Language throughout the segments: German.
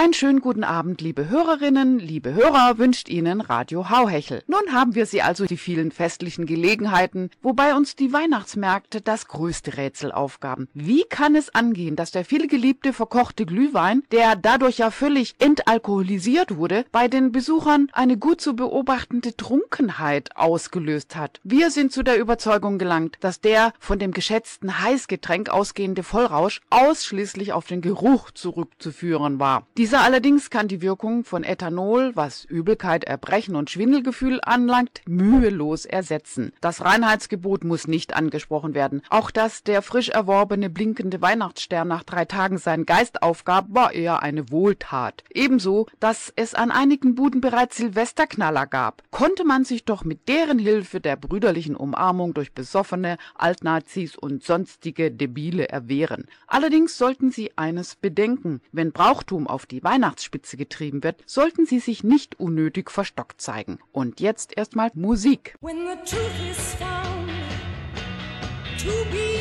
Einen schönen guten Abend, liebe Hörerinnen, liebe Hörer, wünscht Ihnen Radio Hauhechel. Nun haben wir Sie also die vielen festlichen Gelegenheiten, wobei uns die Weihnachtsmärkte das größte Rätsel aufgaben. Wie kann es angehen, dass der vielgeliebte verkochte Glühwein, der dadurch ja völlig entalkoholisiert wurde, bei den Besuchern eine gut zu beobachtende Trunkenheit ausgelöst hat? Wir sind zu der Überzeugung gelangt, dass der von dem geschätzten Heißgetränk ausgehende Vollrausch ausschließlich auf den Geruch zurückzuführen war. Die dieser allerdings kann die Wirkung von Ethanol, was Übelkeit, Erbrechen und Schwindelgefühl anlangt, mühelos ersetzen. Das Reinheitsgebot muss nicht angesprochen werden. Auch dass der frisch erworbene blinkende Weihnachtsstern nach drei Tagen seinen Geist aufgab, war eher eine Wohltat. Ebenso, dass es an einigen Buden bereits Silvesterknaller gab. Konnte man sich doch mit deren Hilfe der brüderlichen Umarmung durch besoffene Altnazis und sonstige Debile erwehren. Allerdings sollten sie eines bedenken. Wenn Brauchtum auf die die Weihnachtsspitze getrieben wird, sollten sie sich nicht unnötig verstockt zeigen. Und jetzt erstmal Musik. When the truth is found to be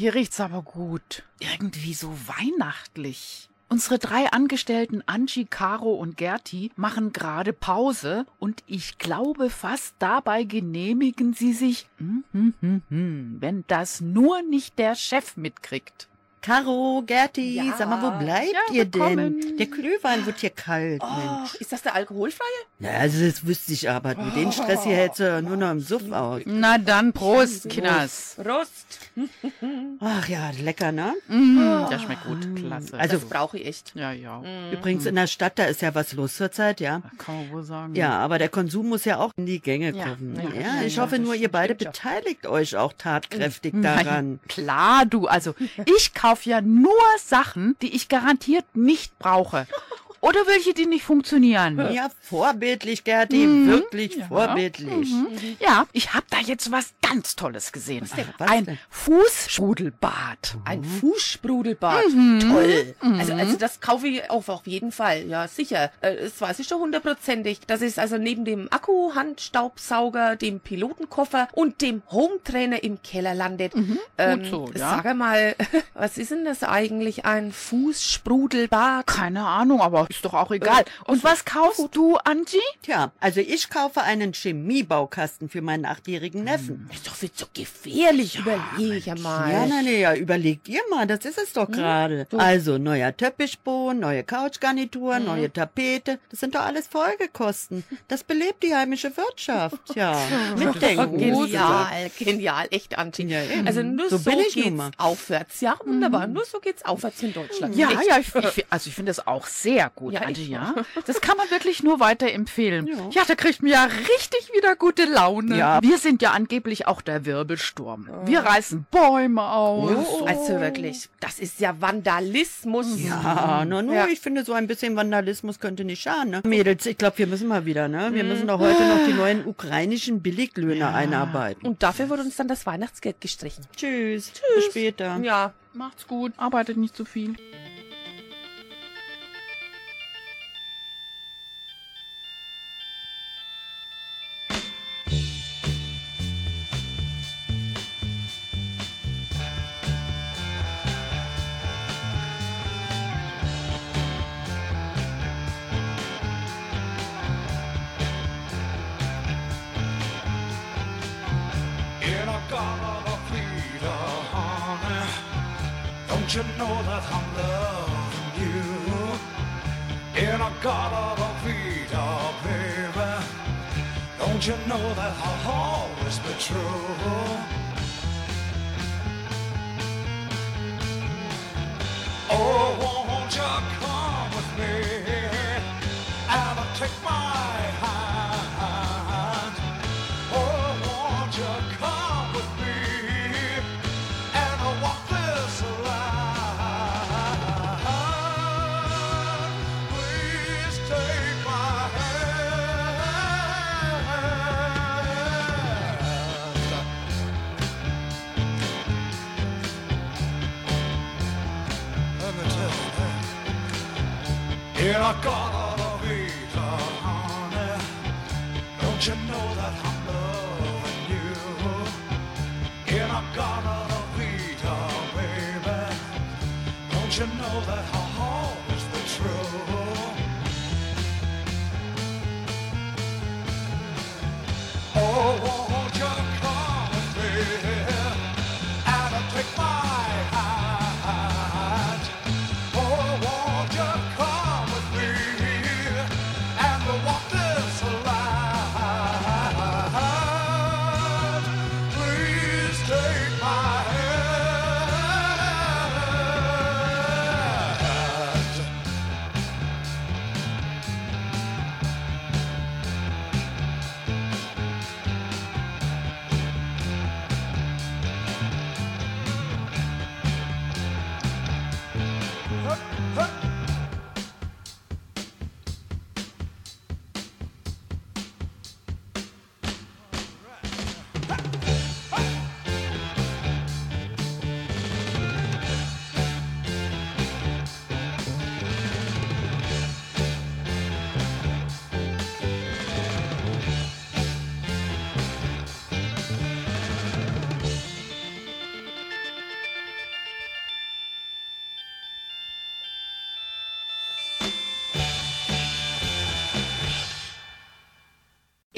Hier riecht's aber gut. Irgendwie so weihnachtlich. Unsere drei Angestellten Angie, Caro und Gerti machen gerade Pause und ich glaube fast dabei genehmigen sie sich, hm, hm, hm, hm, wenn das nur nicht der Chef mitkriegt. Caro, Gerti, Ja. sag mal, wo bleibt Ja, ihr willkommen. denn? Der Glühwein wird hier kalt, Oh, Mensch. ist das der alkoholfreie? Ja, also das wüsste ich aber. Mit dem Stress hier hältst du nur noch im Suff aus. Na dann, Prost, Kinders. Rost. Ach ja, lecker, ne? Mm, der schmeckt gut, klasse. Also- Das brauche ich echt. ja, ja, Übrigens in der Stadt, da ist ja was los zurzeit, ja. kann man wohl sagen. Ja, aber der Konsum muss ja auch in die Gänge Ja, kommen. ja, Ja, ja, ich ja, hoffe das nur, ihr beide beteiligt euch auch tatkräftig Nein, daran. klar, du. Also, ich kaufe ja nur Sachen, die ich garantiert nicht brauche. Oder welche, die nicht funktionieren. Ja, vorbildlich, Gerti, wirklich ja. vorbildlich. Ja, ich habe da jetzt was ganz Tolles gesehen. Was Ein denn? Fußsprudelbad. Ein Fußsprudelbad. Mhm. Toll. Also, also das kaufe ich auf, auf jeden Fall. Ja, sicher. Das weiß ich schon hundertprozentig. Das ist also neben dem Akku, Handstaubsauger, dem Pilotenkoffer und dem Hometrainer im Keller landet. Ähm, so, ja. Sag mal, was ist denn das eigentlich? Ein Fußsprudelbad? Keine Ahnung, aber ist doch auch egal. Und was kaufst du, Angie? Tja, also ich kaufe einen Chemiebaukasten für meinen achtjährigen Neffen. Ist doch viel zu gefährlich. Überleg ja mal. Ja, na, na, ja, überlegt ihr mal, das ist es doch gerade. Also, neuer Teppichboden, neue Couchgarnitur, neue Tapete, das sind doch alles Folgekosten. Das belebt die heimische Wirtschaft. Ja, mitdenken. Genial, genial, echt, Angie. Ja, also nur So so, geht's aufwärts. Ja, wunderbar. Nur so geht's aufwärts in Deutschland. Ja, echt. ja, ich, ich, also ich finde das auch sehr gut, Ja, Angie, ich ja. Das kann man wirklich nur weiterempfehlen. Ja. da kriegt man ja richtig wieder gute Laune. Ja. Wir sind ja angeblich auch der Wirbelsturm. Wir reißen Bäume aus. Also wirklich, das ist ja Vandalismus. Ja, nur, nur, Ja. ich finde, so ein bisschen Vandalismus könnte nicht schaden, ne? Mädels, ich glaube, wir müssen mal wieder, ne? Wir müssen doch heute noch die neuen ukrainischen Billiglöhne einarbeiten. Und dafür wurde uns dann das Weihnachtsgeld gestrichen. Tschüss. Bis später. Ja. Macht's gut, arbeitet nicht zu viel.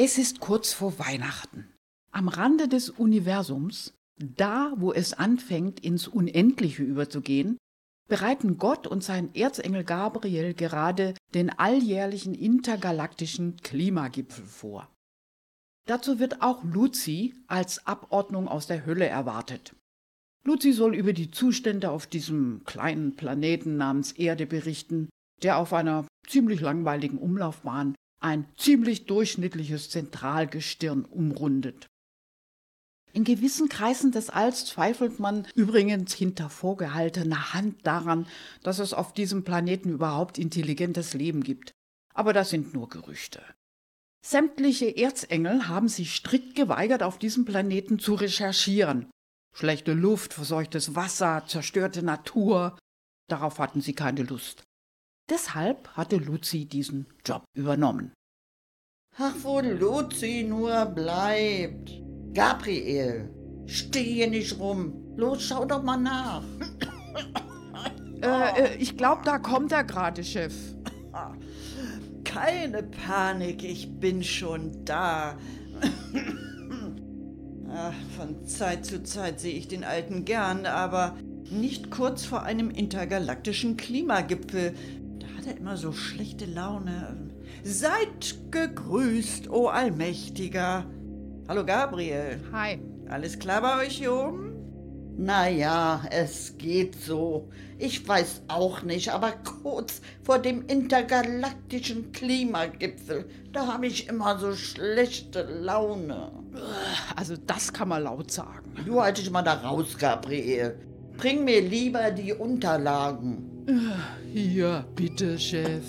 Es ist kurz vor Weihnachten. Am Rande des Universums, Da, wo es anfängt, ins Unendliche überzugehen, bereiten Gott und sein Erzengel Gabriel gerade den alljährlichen intergalaktischen Klimagipfel vor. Dazu wird auch Luzi als Abordnung aus der Hölle erwartet. Luzi soll über die Zustände auf diesem kleinen Planeten namens Erde berichten, der auf einer ziemlich langweiligen Umlaufbahn ein ziemlich durchschnittliches Zentralgestirn umrundet. In gewissen Kreisen des Alls zweifelt man übrigens hinter vorgehaltener Hand daran, dass es auf diesem Planeten überhaupt intelligentes Leben gibt. Aber das sind nur Gerüchte. Sämtliche Erzengel haben sich strikt geweigert, auf diesem Planeten zu recherchieren. Schlechte Luft, verseuchtes Wasser, zerstörte Natur, darauf hatten sie keine Lust. Deshalb hatte Luzi diesen Job übernommen. Ach, wo Luzi nur bleibt. Gabriel, steh hier nicht rum. Los, schau doch mal nach. Äh, äh, ich glaube, da kommt er gerade, Chef. Keine Panik, ich bin schon da. Ach, von Zeit zu Zeit sehe ich den Alten gern, aber nicht kurz vor einem intergalaktischen Klimagipfel. Hat er immer so schlechte Laune. Seid gegrüßt, o Allmächtiger. Hallo Gabriel. Hi. Alles klar bei euch hier oben? Naja, es geht so. Ich weiß auch nicht, aber kurz vor dem intergalaktischen Klimagipfel, da habe ich immer so schlechte Laune. Also das kann man laut sagen. Du halte dich mal da raus, Gabriel. Bring mir lieber die Unterlagen. Hier, bitte, Chef.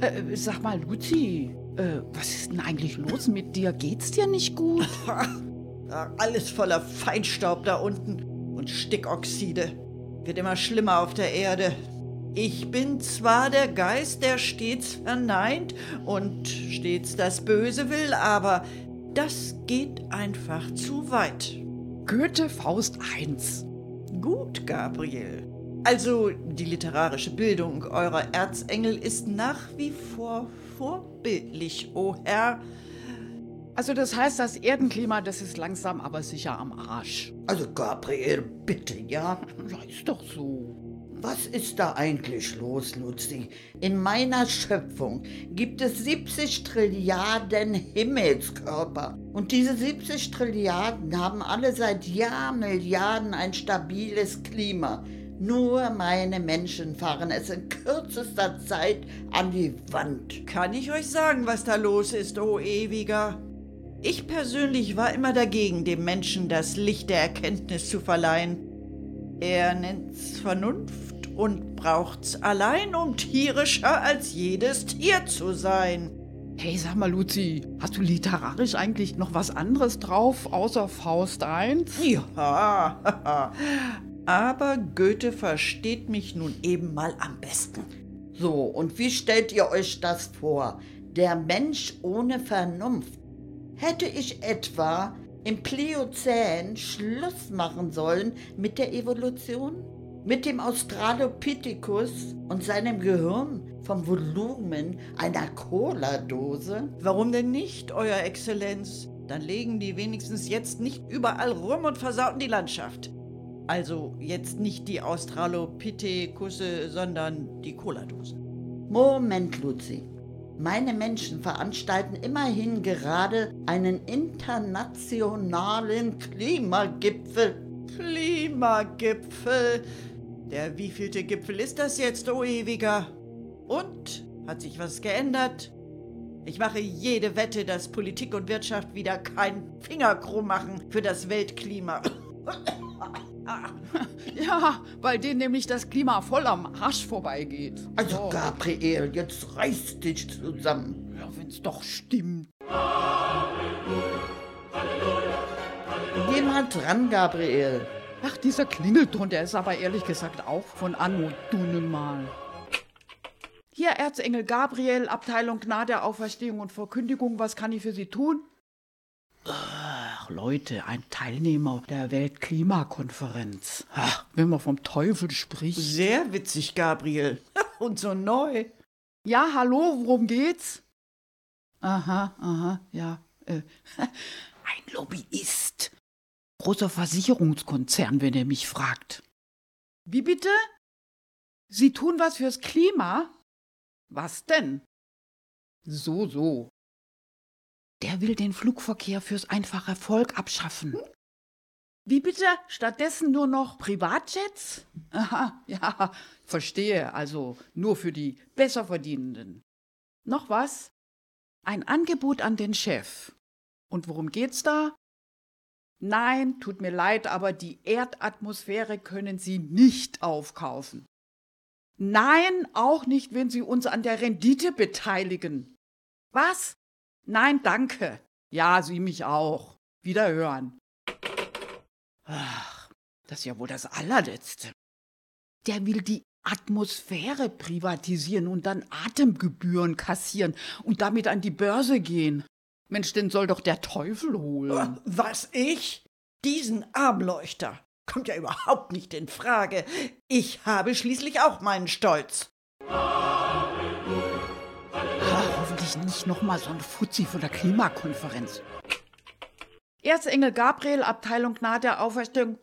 Äh, sag mal, Luzi, äh, was ist denn eigentlich los mit dir? Geht's dir nicht gut? Alles voller Feinstaub da unten und Stickoxide. Wird immer schlimmer auf der Erde. Ich bin zwar der Geist, der stets verneint und stets das Böse will, aber das geht einfach zu weit. Goethe Faust 1. Gut, Gabriel. Also die literarische Bildung eurer Erzengel ist nach wie vor vorbildlich, o Herr. Also das heißt, das Erdenklima, das ist langsam aber sicher am Arsch. Also Gabriel, bitte, ja? Ja, ist doch so. Was ist da eigentlich los, Luzi? In meiner Schöpfung gibt es 70 Trilliarden Himmelskörper. Und diese 70 Trilliarden haben alle seit Jahrmilliarden ein stabiles Klima. Nur meine Menschen fahren es in kürzester Zeit an die Wand. Kann ich euch sagen, was da los ist, o Ewiger? Ich persönlich war immer dagegen, dem Menschen das Licht der Erkenntnis zu verleihen. Er nennt's Vernunft und braucht's allein, um tierischer als jedes Tier zu sein. Hey, sag mal, Luzi, hast du literarisch eigentlich noch was anderes drauf, außer Faust 1? Ja, aber Goethe versteht mich nun eben mal am besten. So, und wie stellt ihr euch das vor? Der Mensch ohne Vernunft. Hätte ich etwa im Pliozän Schluss machen sollen mit der Evolution? Mit dem Australopithecus und seinem Gehirn vom Volumen einer Cola-Dose? Warum denn nicht, Euer Exzellenz? Dann legen die wenigstens jetzt nicht überall rum und versauten die Landschaft. Also jetzt nicht die Australopithekusse, sondern die Cola-Dosen. Moment, Luzi. Meine Menschen veranstalten immerhin gerade einen internationalen Klimagipfel. Klimagipfel? Der wievielte Gipfel ist das jetzt, o Ewiger? Und? Hat sich was geändert? Ich mache jede Wette, dass Politik und Wirtschaft wieder keinen Finger krumm machen für das Weltklima. Ja, weil denen nämlich das Klima voll am Arsch vorbeigeht. Also, Gabriel, jetzt reiß dich zusammen. Ja, wenn's doch stimmt. Geh mal dran, Gabriel. Ach, dieser Klingelton, der ist aber ehrlich gesagt auch von Anno Dunnemal. Hier, Erzengel Gabriel, Abteilung Gnade, Auferstehung und Verkündigung, was kann ich für Sie tun? Ach, Leute, ein Teilnehmer der Weltklimakonferenz. Ach, wenn man vom Teufel spricht. Sehr witzig, Gabriel. Und so neu. Ja, hallo, worum geht's? Aha, aha, ja. Äh, ein Lobbyist. großer Versicherungskonzern, wenn ihr mich fragt. Wie bitte? Sie tun was fürs Klima? Was denn? So, so. Der will den Flugverkehr fürs einfache Volk abschaffen. Wie bitte? Stattdessen nur noch Privatjets? Aha, ja, verstehe. Also nur für die Besserverdienenden. Noch was? Ein Angebot an den Chef. Und worum geht's da? Nein, tut mir leid, aber die Erdatmosphäre können Sie nicht aufkaufen. Nein, auch nicht, wenn Sie uns an der Rendite beteiligen. Was? Nein, danke. Ja, Sie mich auch. Wiederhören. Ach, das ist ja wohl das allerletzte. Der will die Atmosphäre privatisieren und dann Atemgebühren kassieren und damit an die Börse gehen. Mensch, den soll doch der Teufel holen. Was ich? Diesen Armleuchter. Kommt ja überhaupt nicht in Frage. Ich habe schließlich auch meinen Stolz. Ah, hoffentlich nicht nochmal so ein Fuzzi von der Klimakonferenz. Erzengel Gabriel, Abteilung nahe der Auferstehung.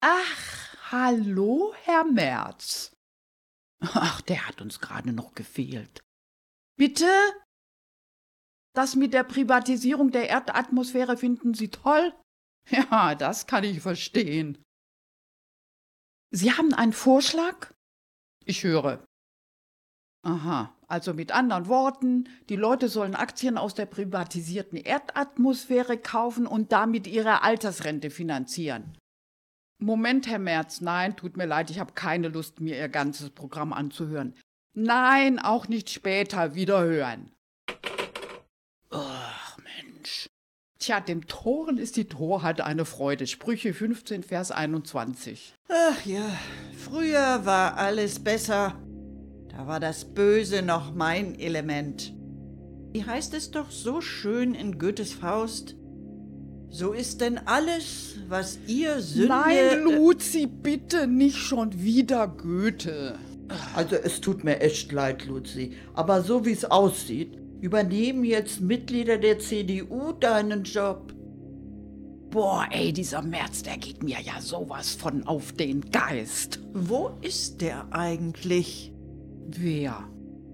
Ach, hallo, Herr Merz. Ach, der hat uns gerade noch gefehlt. Bitte? Das mit der Privatisierung der Erdatmosphäre finden Sie toll? Ja, das kann ich verstehen. Sie haben einen Vorschlag? Ich höre. Aha, also mit anderen Worten, die Leute sollen Aktien aus der privatisierten Erdatmosphäre kaufen und damit ihre Altersrente finanzieren. Moment, Herr Merz, nein, tut mir leid, ich habe keine Lust, mir Ihr ganzes Programm anzuhören. Nein, auch nicht später wiederhören. Ach, Mensch. Tja, dem Toren ist die Torheit eine Freude. Sprüche 15, Vers 21. Ach ja, früher war alles besser. Da war das Böse noch mein Element. Wie heißt es doch so schön in Goethes Faust? So ist denn alles, was ihr Sünde... Nein, Luzi, bitte nicht schon wieder Goethe. Also es tut mir echt leid, Luzi, aber so wie es aussieht, übernehmen jetzt Mitglieder der CDU deinen Job. Boah, ey, dieser März, der geht mir ja sowas von auf den Geist. Wo ist der eigentlich? Wer?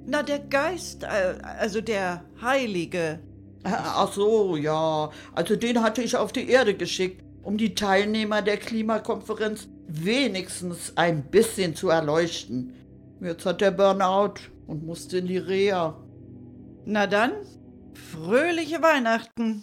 Na, der Geist, äh, also der Heilige. Ach so, ja. Also den hatte ich auf die Erde geschickt, um die Teilnehmer der Klimakonferenz wenigstens ein bisschen zu erleuchten. Jetzt hat der Burnout und musste in die Reha. Na dann, fröhliche Weihnachten.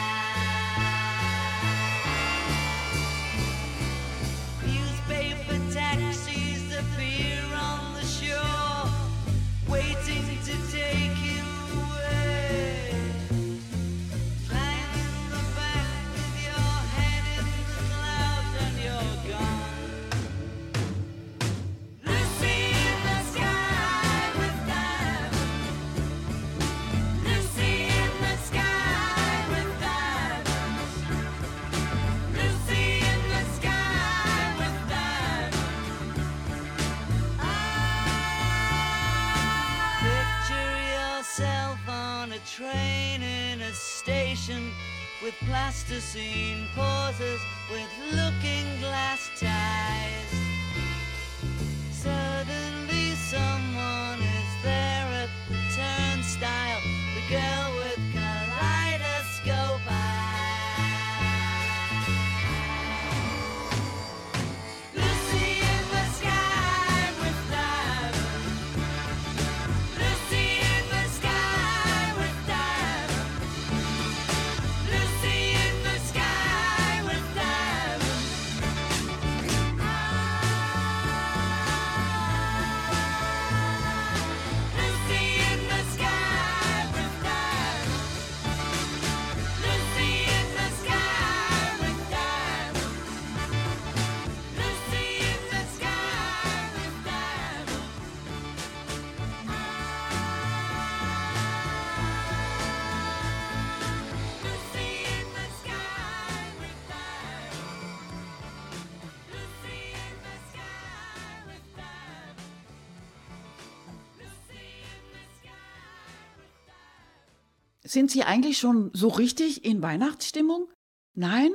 Sind Sie eigentlich schon so richtig in Weihnachtsstimmung? Nein?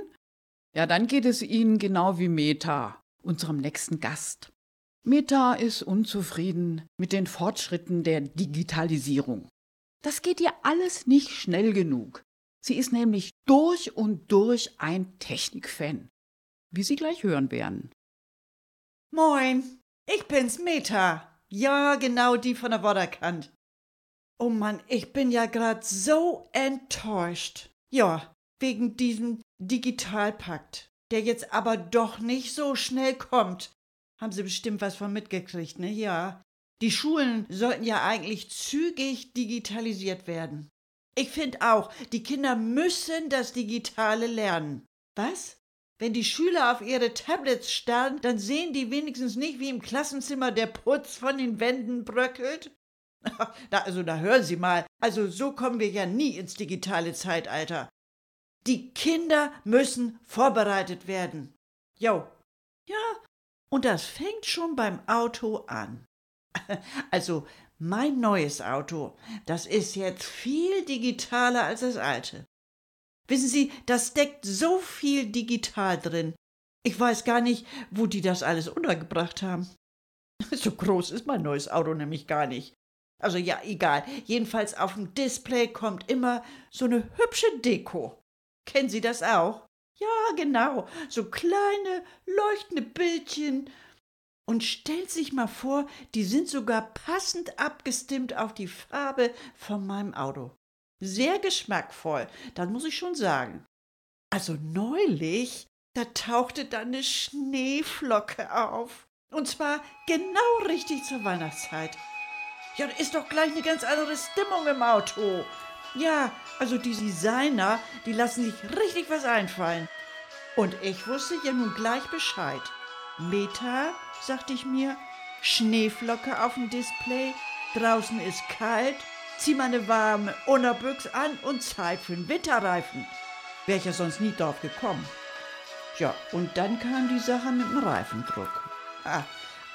Ja, dann geht es Ihnen genau wie Meta, unserem nächsten Gast. Meta ist unzufrieden mit den Fortschritten der Digitalisierung. Das geht ihr alles nicht schnell genug. Sie ist nämlich durch und durch ein Technikfan, wie Sie gleich hören werden. Moin, ich bin's Meta. Ja, genau die von der Waterkant. Oh Mann, ich bin ja grad so enttäuscht. Ja, wegen diesem Digitalpakt, der jetzt aber doch nicht so schnell kommt. Haben Sie bestimmt was von mitgekriegt, ne? Ja. Die Schulen sollten ja eigentlich zügig digitalisiert werden. Ich finde auch, die Kinder müssen das Digitale lernen. Was? Wenn die Schüler auf ihre Tablets starren, dann sehen die wenigstens nicht, wie im Klassenzimmer der Putz von den Wänden bröckelt? Na, also, da hören Sie mal. Also, so kommen wir ja nie ins digitale Zeitalter. Die Kinder müssen vorbereitet werden. Jo. Ja, und das fängt schon beim Auto an. Also, mein neues Auto, das ist jetzt viel digitaler als das alte. Wissen Sie, das steckt so viel digital drin. Ich weiß gar nicht, wo die das alles untergebracht haben. So groß ist mein neues Auto nämlich gar nicht. Also ja, egal. Jedenfalls auf dem Display kommt immer so eine hübsche Deko. Kennen Sie das auch? Ja, genau. So kleine, leuchtende Bildchen. Und stellt sich mal vor, die sind sogar passend abgestimmt auf die Farbe von meinem Auto. Sehr geschmackvoll, das muss ich schon sagen. Also neulich, da tauchte da eine Schneeflocke auf. Und zwar genau richtig zur Weihnachtszeit. Ja, da ist doch gleich eine ganz andere Stimmung im Auto. Ja, also die Designer, die lassen sich richtig was einfallen. Und ich wusste ja nun gleich Bescheid. Meta, sagte ich mir, Schneeflocke auf dem Display, draußen ist kalt, zieh mal eine warme Unterbüchs an und Zeit für einen Winterreifen. Wäre ich ja sonst nie drauf gekommen. Ja, und dann kam die Sache mit dem Reifendruck. Ah,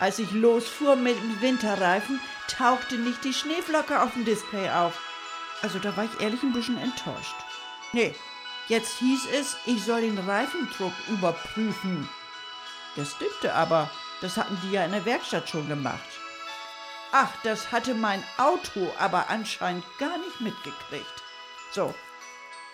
als ich losfuhr mit dem Winterreifen, tauchte nicht die Schneeflocke auf dem Display auf. Also da war ich ehrlich ein bisschen enttäuscht. Nee, jetzt hieß es, ich soll den Reifendruck überprüfen. Das stimmte aber, das hatten die ja in der Werkstatt schon gemacht. Ach, das hatte mein Auto aber anscheinend gar nicht mitgekriegt. So,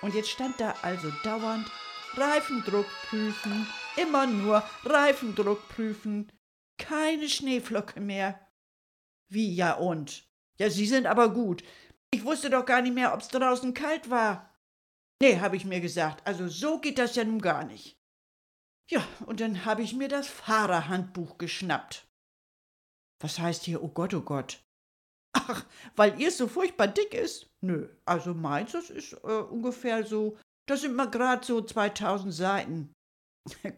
und jetzt stand da also dauernd Reifendruck prüfen, immer nur Reifendruck prüfen, keine Schneeflocke mehr. Wie ja und? Ja, Sie sind aber gut. Ich wusste doch gar nicht mehr, ob's draußen kalt war. Nee, habe ich mir gesagt. Also so geht das ja nun gar nicht. Ja, und dann habe ich mir das Fahrerhandbuch geschnappt. Was heißt hier, oh Gott, oh Gott? Ach, weil ihr so furchtbar dick ist? Nö, also meins, das ist äh, ungefähr so, das sind mal grad so 2000 Seiten.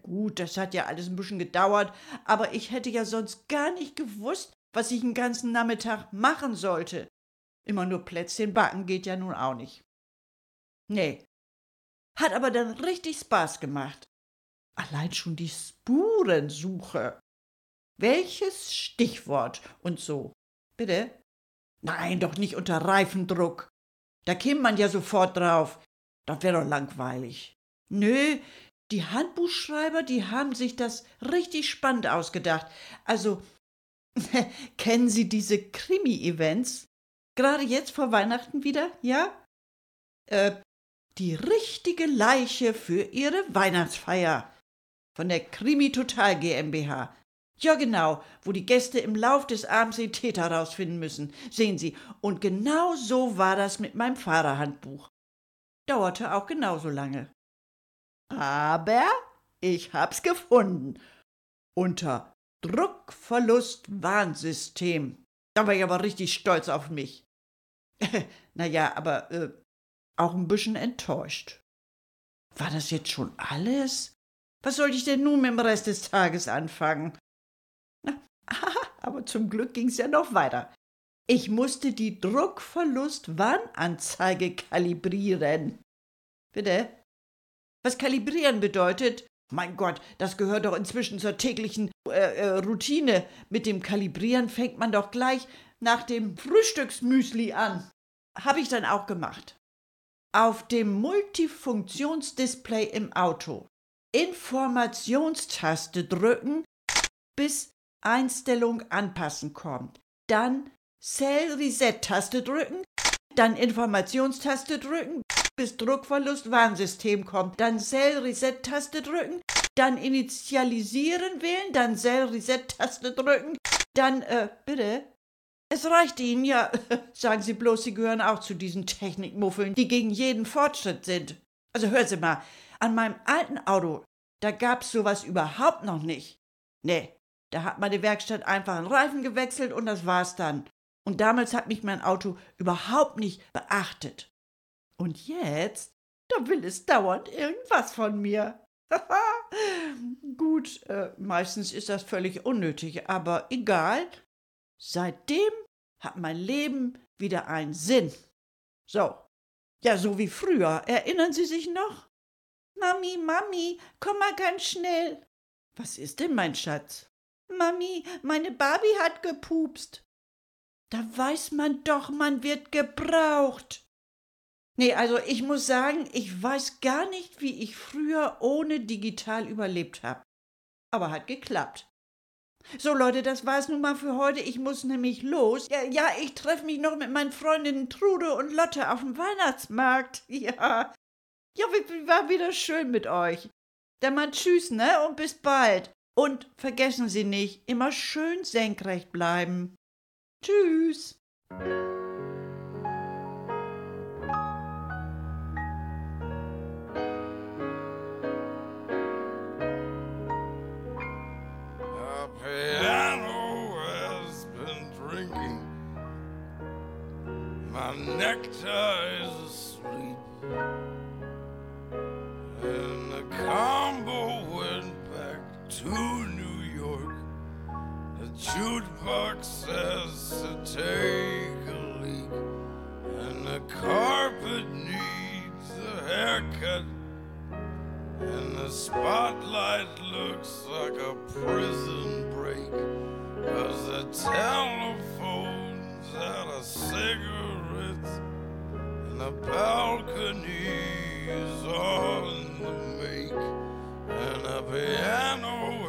Gut, das hat ja alles ein bisschen gedauert, aber ich hätte ja sonst gar nicht gewusst, was ich den ganzen Nachmittag machen sollte. Immer nur Plätzchen backen geht ja nun auch nicht. Nee. Hat aber dann richtig Spaß gemacht. Allein schon die Spurensuche. Welches Stichwort und so? Bitte? Nein, doch nicht unter Reifendruck. Da käme man ja sofort drauf. Das wäre doch langweilig. Nö, die Handbuchschreiber, die haben sich das richtig spannend ausgedacht. Also, kennen Sie diese Krimi-Events? Gerade jetzt vor Weihnachten wieder, ja? Äh, die richtige Leiche für Ihre Weihnachtsfeier. Von der Krimi Total GmbH. Ja, genau, wo die Gäste im Lauf des Abends den Täter rausfinden müssen. Sehen Sie, und genau so war das mit meinem Fahrerhandbuch. Dauerte auch genauso lange. Aber ich hab's gefunden. Unter Druckverlust-Warnsystem. Da war ich aber richtig stolz auf mich. naja, aber äh, auch ein bisschen enttäuscht. War das jetzt schon alles? Was sollte ich denn nun mit dem Rest des Tages anfangen? Na, aber zum Glück ging's ja noch weiter. Ich musste die Druckverlust-Warnanzeige kalibrieren. Bitte? Was kalibrieren bedeutet? Mein Gott, das gehört doch inzwischen zur täglichen äh, äh, Routine. Mit dem Kalibrieren fängt man doch gleich nach dem Frühstücksmüsli an. Habe ich dann auch gemacht. Auf dem Multifunktionsdisplay im Auto Informationstaste drücken, bis Einstellung anpassen kommt. Dann Cell Reset Taste drücken, dann Informationstaste drücken, bis Druckverlust kommt. Dann Cell Reset Taste drücken, dann Initialisieren wählen, dann Cell Reset Taste drücken, dann äh bitte es reicht Ihnen, ja. Sagen Sie bloß, Sie gehören auch zu diesen Technikmuffeln, die gegen jeden Fortschritt sind. Also hören Sie mal, an meinem alten Auto, da gab's sowas überhaupt noch nicht. Nee, da hat meine Werkstatt einfach einen Reifen gewechselt und das war's dann. Und damals hat mich mein Auto überhaupt nicht beachtet. Und jetzt, da will es dauernd irgendwas von mir. Gut, äh, meistens ist das völlig unnötig, aber egal. Seitdem hat mein Leben wieder einen Sinn. So. Ja, so wie früher. Erinnern Sie sich noch? Mami, Mami, komm mal ganz schnell. Was ist denn, mein Schatz? Mami, meine Barbie hat gepupst. Da weiß man doch, man wird gebraucht. Nee, also ich muss sagen, ich weiß gar nicht, wie ich früher ohne digital überlebt habe. Aber hat geklappt. So Leute, das war's nun mal für heute. Ich muss nämlich los. Ja, ja ich treffe mich noch mit meinen Freundinnen Trude und Lotte auf dem Weihnachtsmarkt. Ja. Ja, war wieder schön mit euch. Dann mal tschüss, ne? Und bis bald. Und vergessen Sie nicht, immer schön senkrecht bleiben. Tschüss. Nectar is asleep. And the combo went back to New York. The jukebox says to take a leak. And the carpet needs a haircut. And the spotlight looks like a prison break. Cause the telephone's out of cigarettes. The balcony is on the make. And a piano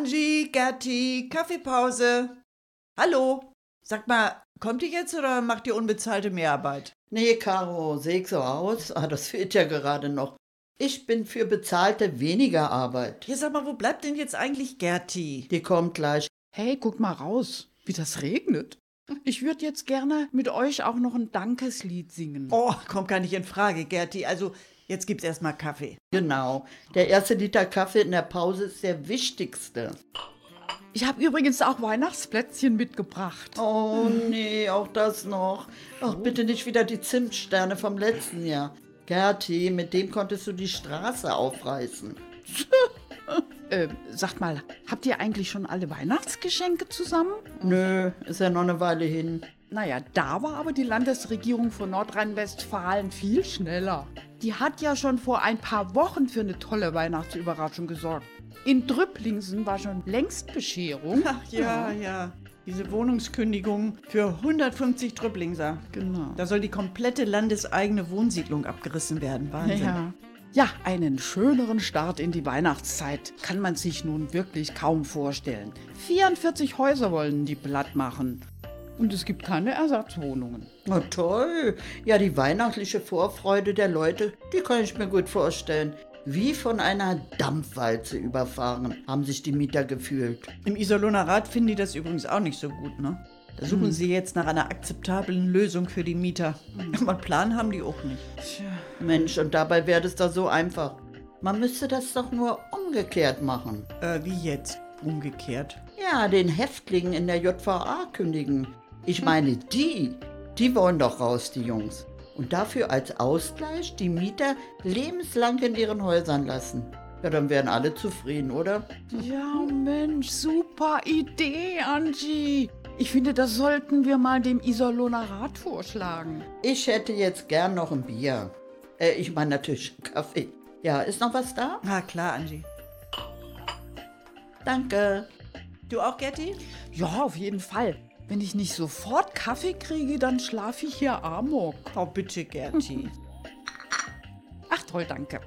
Angie, Gerti, Kaffeepause. Hallo. Sag mal, kommt ihr jetzt oder macht ihr unbezahlte Mehrarbeit? Nee, Caro, seh ich so aus? Ah, das fehlt ja gerade noch. Ich bin für bezahlte weniger Arbeit. Hier sag mal, wo bleibt denn jetzt eigentlich Gerti? Die kommt gleich. Hey, guck mal raus, wie das regnet. Ich würde jetzt gerne mit euch auch noch ein Dankeslied singen. Oh, kommt gar nicht in Frage, Gerti. Also, jetzt gibt's erstmal Kaffee. Genau. Der erste Liter Kaffee in der Pause ist der wichtigste. Ich habe übrigens auch Weihnachtsplätzchen mitgebracht. Oh nee, auch das noch. Ach, bitte nicht wieder die Zimtsterne vom letzten Jahr. Gerti, mit dem konntest du die Straße aufreißen. Äh, sagt mal, habt ihr eigentlich schon alle Weihnachtsgeschenke zusammen? Nö, ist ja noch eine Weile hin. Naja, da war aber die Landesregierung von Nordrhein-Westfalen viel schneller. Die hat ja schon vor ein paar Wochen für eine tolle Weihnachtsüberraschung gesorgt. In Drüpplingsen war schon längst Bescherung. Ach ja, ja. Diese Wohnungskündigung für 150 Drüblingser. Genau. Da soll die komplette landeseigene Wohnsiedlung abgerissen werden. Wahnsinn. Ja. Ja, einen schöneren Start in die Weihnachtszeit kann man sich nun wirklich kaum vorstellen. 44 Häuser wollen die platt machen. Und es gibt keine Ersatzwohnungen. Na toll. Ja, die weihnachtliche Vorfreude der Leute, die kann ich mir gut vorstellen. Wie von einer Dampfwalze überfahren haben sich die Mieter gefühlt. Im Iserlohner Rat finden die das übrigens auch nicht so gut, ne? Da suchen sie jetzt nach einer akzeptablen Lösung für die Mieter. Aber einen Plan haben die auch nicht. Mensch, und dabei wäre es doch so einfach. Man müsste das doch nur umgekehrt machen. Äh, wie jetzt? Umgekehrt. Ja, den Häftlingen in der JVA kündigen. Ich meine, die, die wollen doch raus, die Jungs. Und dafür als Ausgleich die Mieter lebenslang in ihren Häusern lassen. Ja, dann wären alle zufrieden, oder? Ja, Mensch, super Idee, Angie. Ich finde, das sollten wir mal dem Iserlohner Rat vorschlagen. Ich hätte jetzt gern noch ein Bier. Äh, ich meine natürlich Kaffee. Ja, ist noch was da? Na klar, Angie. Danke. Du auch, Gerti? Ja, auf jeden Fall. Wenn ich nicht sofort Kaffee kriege, dann schlafe ich hier amok. Oh, bitte, Gerti. Ach toll, danke.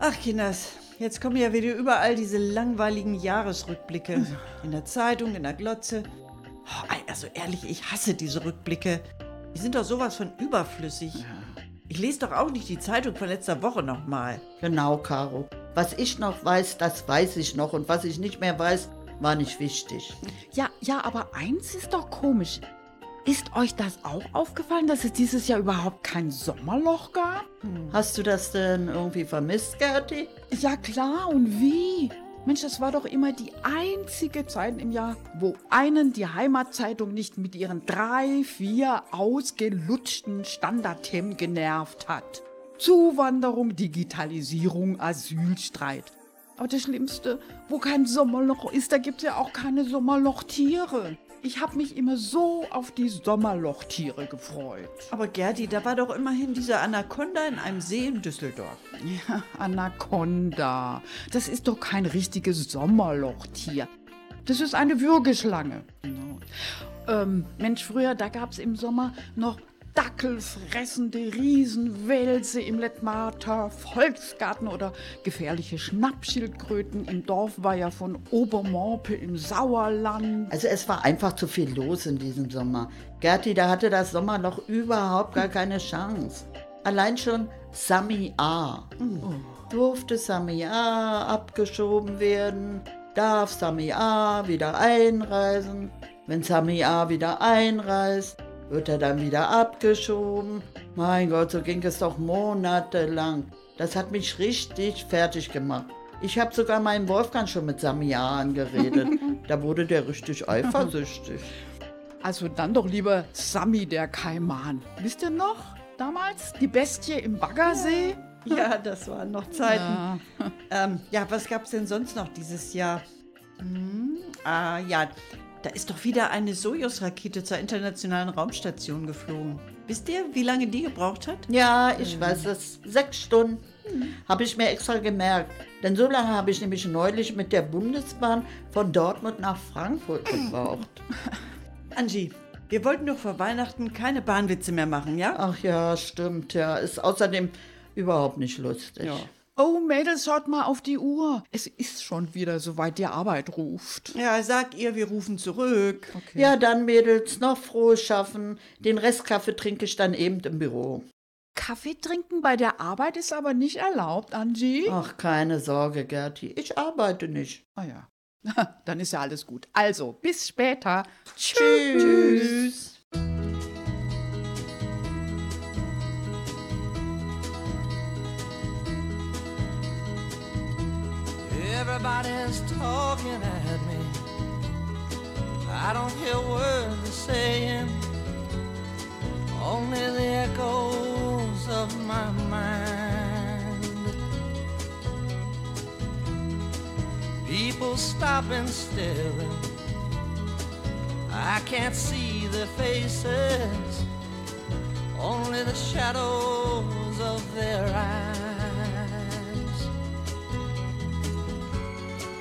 Ach, Kinders, jetzt kommen ja wieder überall diese langweiligen Jahresrückblicke. In der Zeitung, in der Glotze. Oh, Also ehrlich, ich hasse diese Rückblicke. Die sind doch sowas von überflüssig. Ich lese doch auch nicht die Zeitung von letzter Woche nochmal. Genau, Caro. Was ich noch weiß, das weiß ich noch. Und was ich nicht mehr weiß, war nicht wichtig. Ja, ja, aber eins ist doch komisch. Ist euch das auch aufgefallen, dass es dieses Jahr überhaupt kein Sommerloch gab? Hast du das denn irgendwie vermisst, Gerti? Ja klar, und wie? Mensch, das war doch immer die einzige Zeit im Jahr, wo einen die Heimatzeitung nicht mit ihren drei, vier ausgelutschten Standardthemen genervt hat. Zuwanderung, Digitalisierung, Asylstreit. Aber das Schlimmste, wo kein Sommerloch ist, da gibt's ja auch keine Sommerlochtiere. Ich habe mich immer so auf die Sommerlochtiere gefreut. Aber Gerdi, da war doch immerhin diese Anaconda in einem See in Düsseldorf. Ja, Anaconda. Das ist doch kein richtiges Sommerlochtier. Das ist eine Würgeschlange. Ähm, Mensch, früher, da gab es im Sommer noch dackelfressende Riesenwälse im Lettmarter Volksgarten oder gefährliche Schnappschildkröten im Dorfweiher von Obermorpe im Sauerland. Also es war einfach zu viel los in diesem Sommer. Gerti, da hatte das Sommerloch überhaupt gar keine Chance. Allein schon Sami A. Durfte Sami A abgeschoben werden? Darf Sami A wieder einreisen? Wenn Sami A wieder einreist, wird er dann wieder abgeschoben? Mein Gott, so ging es doch monatelang. Das hat mich richtig fertig gemacht. Ich habe sogar meinen Wolfgang schon mit Sami A angeredet. da wurde der richtig eifersüchtig. Also dann doch lieber Sammy der Kaiman. Wisst ihr noch? Damals die Bestie im Baggersee? Ja, das waren noch Zeiten. Ähm, ja, was gab's denn sonst noch dieses Jahr? Hm, ah, ja, da ist doch wieder eine Sojus-Rakete zur internationalen Raumstation geflogen. Wisst ihr, wie lange die gebraucht hat? Ja, ich weiß es. Sechs Stunden. Habe ich mir extra gemerkt. Denn so lange habe ich nämlich neulich mit der Bundesbahn von Dortmund nach Frankfurt gebraucht. Angie, wir wollten doch vor Weihnachten keine Bahnwitze mehr machen, ja? Ach ja, stimmt, ja. Ist außerdem überhaupt nicht lustig. Oh, Mädels, schaut mal auf die Uhr. Es ist schon wieder soweit die Arbeit ruft. Ja, sag ihr, wir rufen zurück. Ja, dann, Mädels, noch frohes Schaffen. Den Restkaffee trinke ich dann eben im Büro. Kaffee trinken bei der Arbeit ist aber nicht erlaubt, Angie. Ach, keine Sorge, Gerti. Ich arbeite nicht. Ah ja. Dann ist ja alles gut. Also, bis später. Tschüss. Everybody's talking at me. I don't hear words they're saying, only the echoes of my mind. People stop stopping, staring. I can't see their faces, only the shadows of their eyes.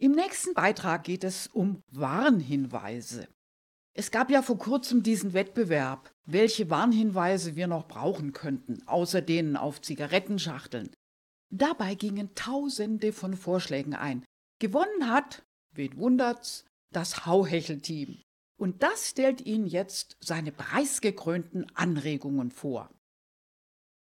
Im nächsten Beitrag geht es um Warnhinweise. Es gab ja vor kurzem diesen Wettbewerb, welche Warnhinweise wir noch brauchen könnten, außer denen auf Zigarettenschachteln. Dabei gingen Tausende von Vorschlägen ein. Gewonnen hat, wen wundert's, das Hauhechel-Team. Und das stellt Ihnen jetzt seine preisgekrönten Anregungen vor.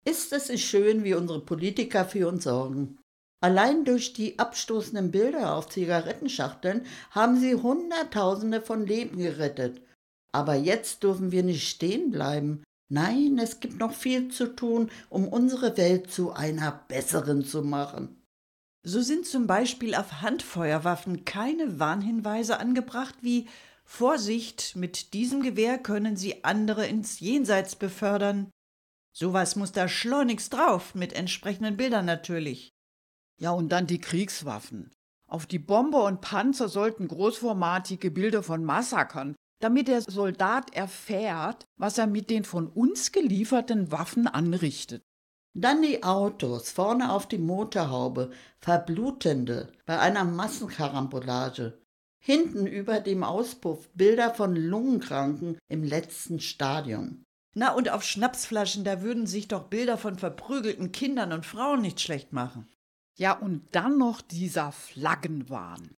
Ist es schön, wie unsere Politiker für uns sorgen? Allein durch die abstoßenden Bilder auf Zigarettenschachteln haben sie Hunderttausende von Leben gerettet. Aber jetzt dürfen wir nicht stehen bleiben. Nein, es gibt noch viel zu tun, um unsere Welt zu einer besseren zu machen. So sind zum Beispiel auf Handfeuerwaffen keine Warnhinweise angebracht wie Vorsicht, mit diesem Gewehr können Sie andere ins Jenseits befördern. Sowas muss da schleunigst drauf, mit entsprechenden Bildern natürlich. Ja, und dann die Kriegswaffen. Auf die Bomber und Panzer sollten großformatige Bilder von Massakern, damit der Soldat erfährt, was er mit den von uns gelieferten Waffen anrichtet. Dann die Autos, vorne auf die Motorhaube, verblutende, bei einer Massenkarambolage. Hinten über dem Auspuff Bilder von Lungenkranken im letzten Stadium. Na, und auf Schnapsflaschen, da würden sich doch Bilder von verprügelten Kindern und Frauen nicht schlecht machen. Ja, und dann noch dieser Flaggenwahn.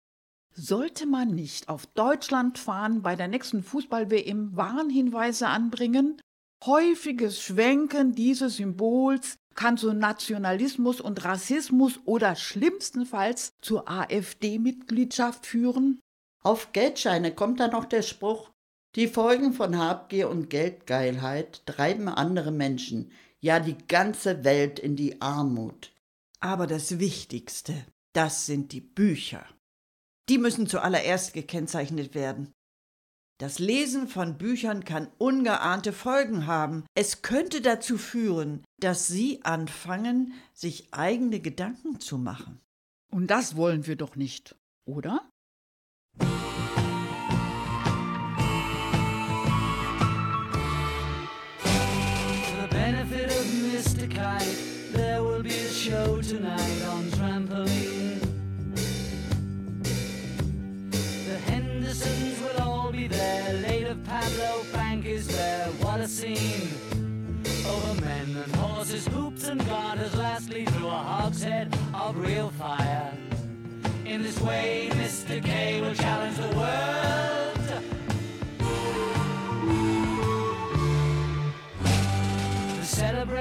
Sollte man nicht auf Deutschland fahren bei der nächsten Fußball-WM Warnhinweise anbringen? Häufiges Schwenken dieses Symbols kann zu Nationalismus und Rassismus oder schlimmstenfalls zur AfD-Mitgliedschaft führen? Auf Geldscheine kommt dann noch der Spruch, die Folgen von Habgier und Geldgeilheit treiben andere Menschen, ja die ganze Welt in die Armut. Aber das Wichtigste, das sind die Bücher. Die müssen zuallererst gekennzeichnet werden. Das Lesen von Büchern kann ungeahnte Folgen haben. Es könnte dazu führen, dass Sie anfangen, sich eigene Gedanken zu machen. Und das wollen wir doch nicht, oder? For the benefit of Mr. show tonight on trampoline. The Hendersons will all be there. Later, Pablo Frank is there. What a scene! Over men and horses, hoops and garters, lastly through a hogshead of real fire. In this way, Mr. K will challenge the world.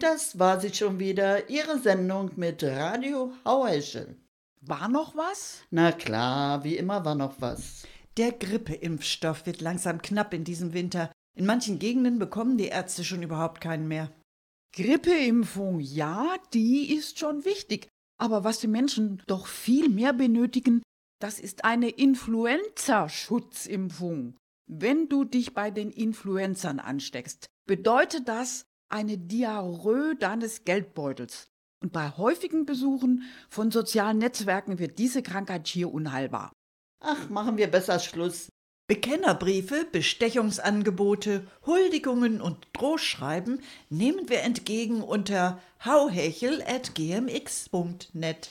Und das war sie schon wieder, Ihre Sendung mit Radio Haueschel. War noch was? Na klar, wie immer war noch was. Der Grippeimpfstoff wird langsam knapp in diesem Winter. In manchen Gegenden bekommen die Ärzte schon überhaupt keinen mehr. Grippeimpfung, ja, die ist schon wichtig. Aber was die Menschen doch viel mehr benötigen, das ist eine Influenza-Schutzimpfung. Wenn du dich bei den Influenzern ansteckst, bedeutet das eine Diarrhoe deines Geldbeutels. Und bei häufigen Besuchen von sozialen Netzwerken wird diese Krankheit hier unheilbar. Ach, machen wir besser Schluss. Bekennerbriefe, Bestechungsangebote, Huldigungen und Drohschreiben nehmen wir entgegen unter hauhechel.gmx.net.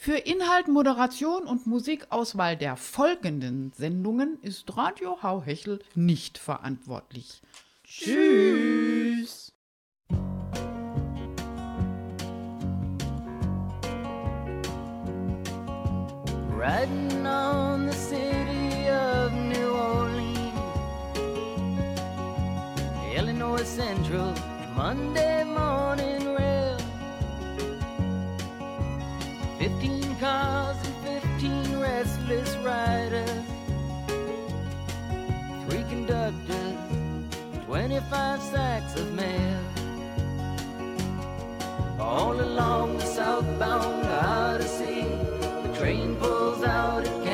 Für Inhalt, Moderation und Musikauswahl der folgenden Sendungen ist Radio Hauhechel nicht verantwortlich. Tschüss. Riding on the city of New Orleans, Illinois Central, Monday morning cars and fifteen restless riders, three conductors, twenty-five sacks of mail. All along the southbound Odyssey, the train pulls out at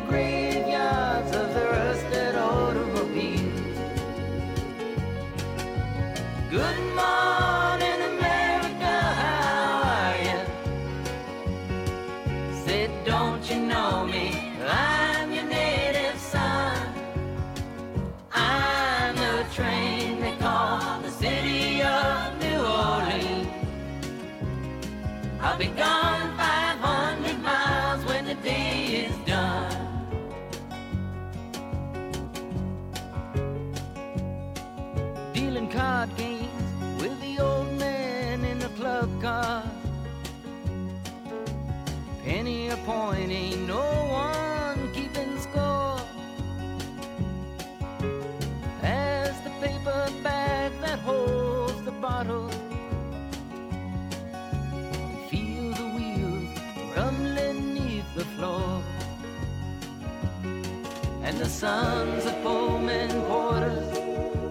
graveyards of the rusted. Good morning, America, how are you? Said, don't you know me? I'm your native son. I'm the train they call the city of New Orleans. I'll be gone the sons of Pullman porters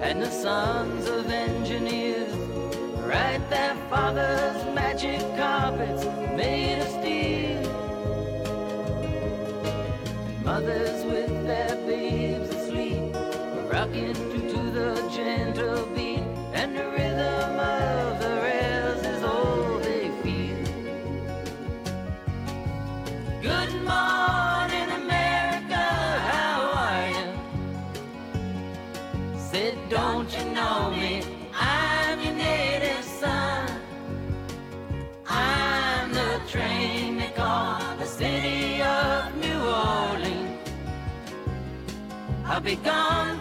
and the sons of engineers ride their father's magic carpets made of steel. And mothers with their babes asleep, rocking to, to the gentle be gone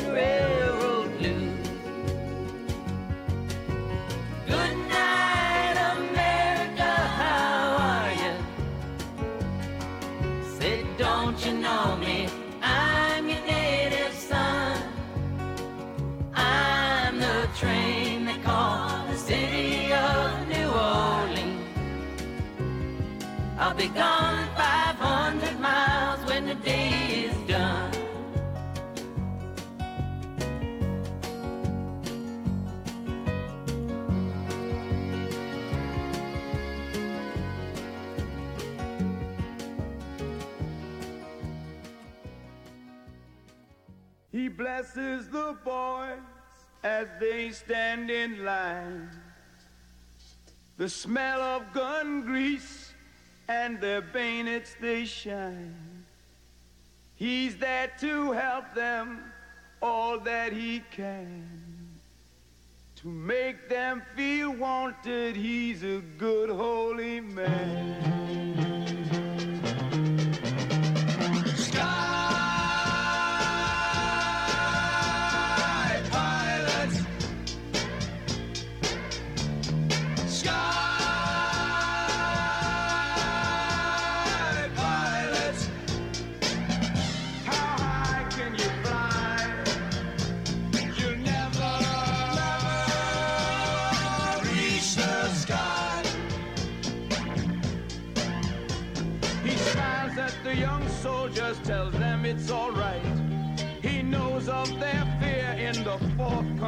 be gone 500 miles when the day is done. He blesses the boys as they stand in line. The smell of gun grease and their bayonets they shine. He's there to help them all that he can. To make them feel wanted, he's a good holy man.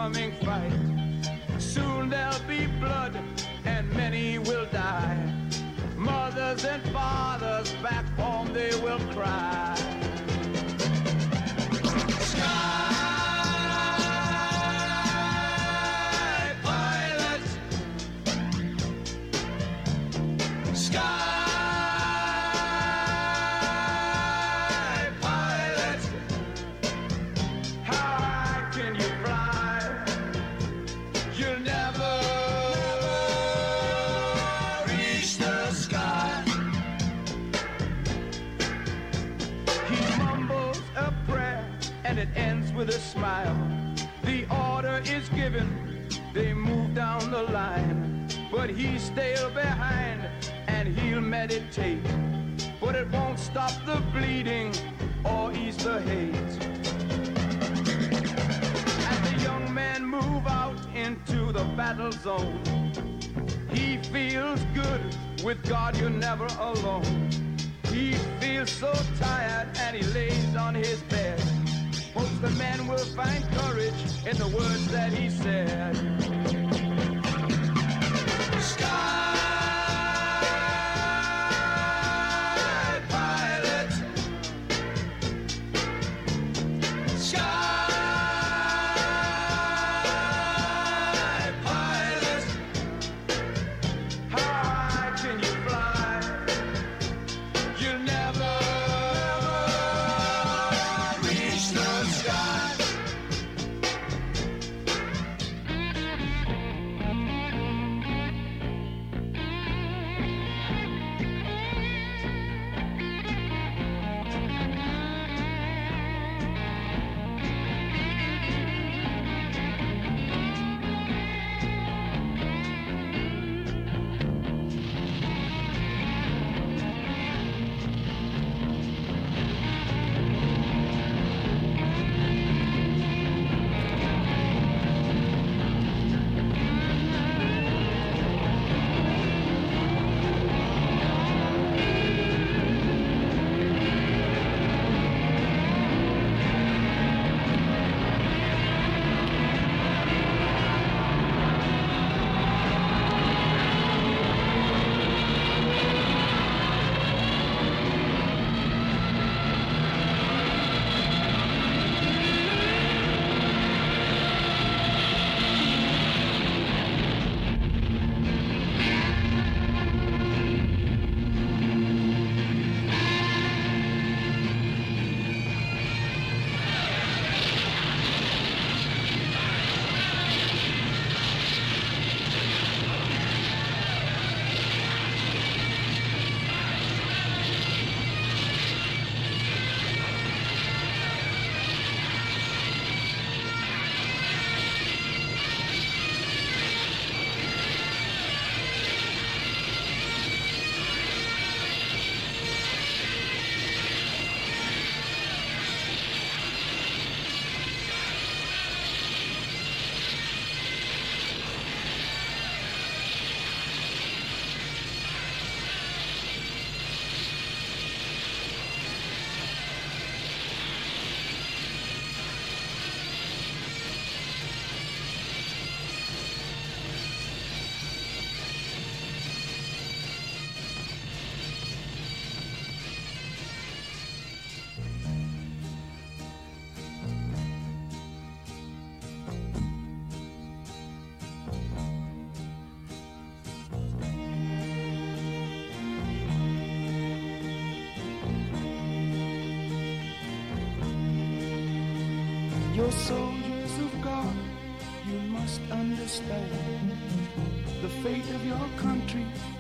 Forthcoming fight. Soon there'll be blood and many will die. Mothers and fathers back home they will cry. They move down the line. But he's still behind and he'll meditate. But it won't stop the bleeding or ease the hate. As the young men move out into the battle zone, he feels good. With God, you're never alone. He feels so tired and he lays on his bed. The man will find courage in the words that he said. Sky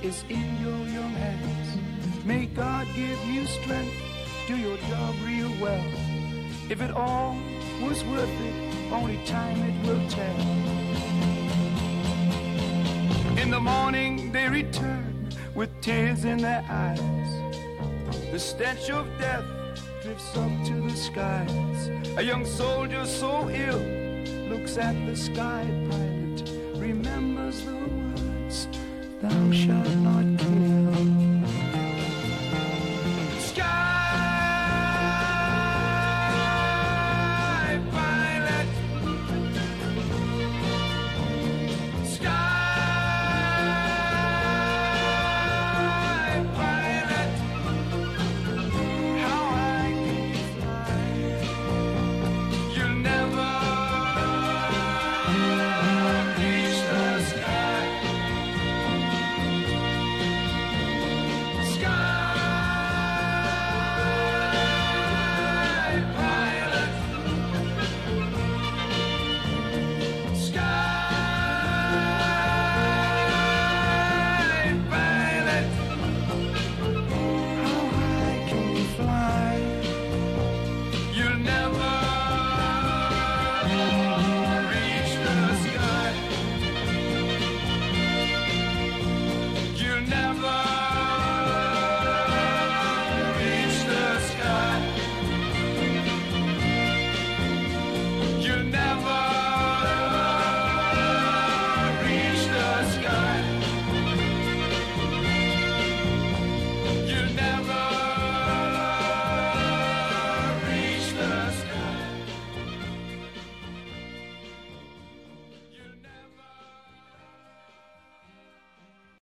is in your young hands. May God give you strength, do your job real well. If it all was worth it, only time it will tell. In the morning they return with tears in their eyes. The stench of death drifts up to the skies. A young soldier so ill looks at the sky pilot, remembers the thou shalt not kill.